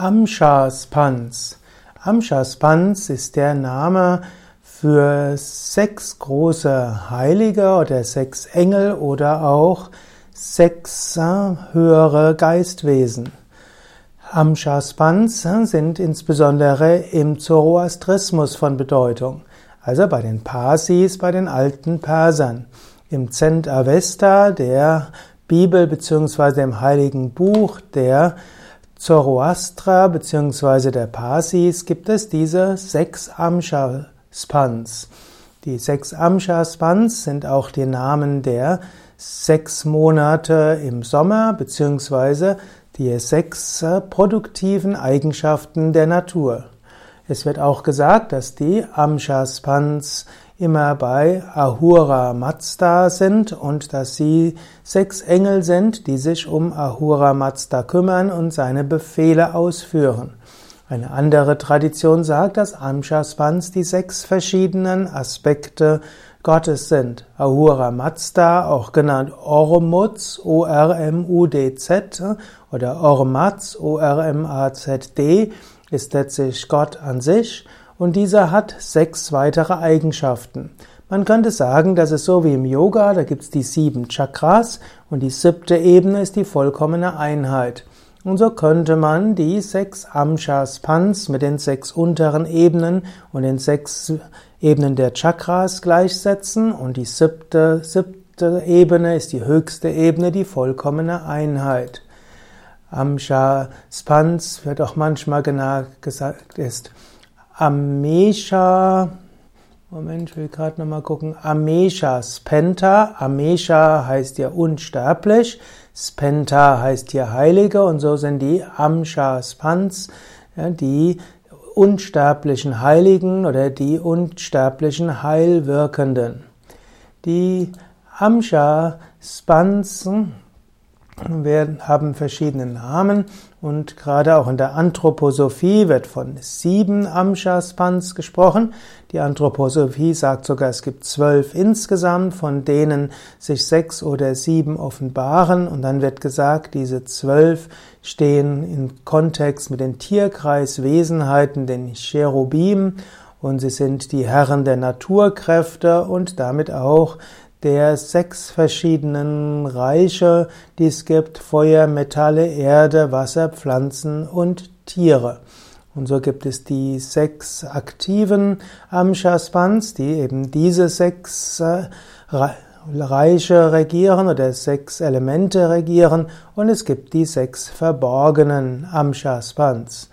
Amshaspans. Amshaspans ist der Name für sechs große Heilige oder sechs Engel oder auch sechs äh, höhere Geistwesen. Amshaspans sind insbesondere im Zoroastrismus von Bedeutung, also bei den Parsis, bei den alten Persern. Im Zend Avesta, der Bibel bzw. dem heiligen Buch der Zoroastra bzw. der Parsis gibt es diese sechs Amsha-Spans. Die sechs Amsha-Spans sind auch die Namen der sechs Monate im Sommer bzw. die sechs produktiven Eigenschaften der Natur. Es wird auch gesagt, dass die Amsha-Spans immer bei Ahura Mazda sind und dass sie sechs Engel sind, die sich um Ahura Mazda kümmern und seine Befehle ausführen. Eine andere Tradition sagt, dass Amshaspans die sechs verschiedenen Aspekte Gottes sind. Ahura Mazda, auch genannt Ormuz, O-R-M-U-D-Z, oder Ormaz, O-R-M-A-Z-D, ist letztlich Gott an sich und dieser hat sechs weitere Eigenschaften. Man könnte sagen, das ist so wie im Yoga, da gibt's die sieben Chakras und die siebte Ebene ist die vollkommene Einheit. Und so könnte man die sechs Amshas Pans mit den sechs unteren Ebenen und den sechs Ebenen der Chakras gleichsetzen und die siebte, siebte Ebene ist die höchste Ebene, die vollkommene Einheit. Amsha Spans wird auch manchmal gesagt, ist Amesha, Moment, ich will gerade nochmal gucken, Amesha Spenta, Amesha heißt ja unsterblich, Spenta heißt hier Heilige und so sind die Amsha Spans, ja, die unsterblichen Heiligen oder die unsterblichen Heilwirkenden. Die Amsha Spans werden, haben verschiedene Namen und gerade auch in der Anthroposophie wird von sieben Amshaspans gesprochen. Die Anthroposophie sagt sogar, es gibt zwölf insgesamt, von denen sich sechs oder sieben offenbaren und dann wird gesagt, diese zwölf stehen im Kontext mit den Tierkreiswesenheiten, den Cherubim und sie sind die Herren der Naturkräfte und damit auch der sechs verschiedenen Reiche, die es gibt, Feuer, Metalle, Erde, Wasser, Pflanzen und Tiere. Und so gibt es die sechs aktiven Amshaspans, die eben diese sechs äh, Reiche regieren oder sechs Elemente regieren und es gibt die sechs verborgenen Amshaspans.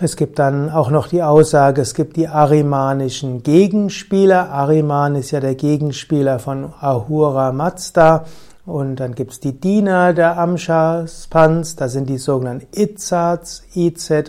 Es gibt dann auch noch die Aussage, es gibt die arimanischen Gegenspieler. Ariman ist ja der Gegenspieler von Ahura Mazda. Und dann gibt's die Diener der Amshaspans, das sind die sogenannten Izzats, I-Z-A-R-D-S.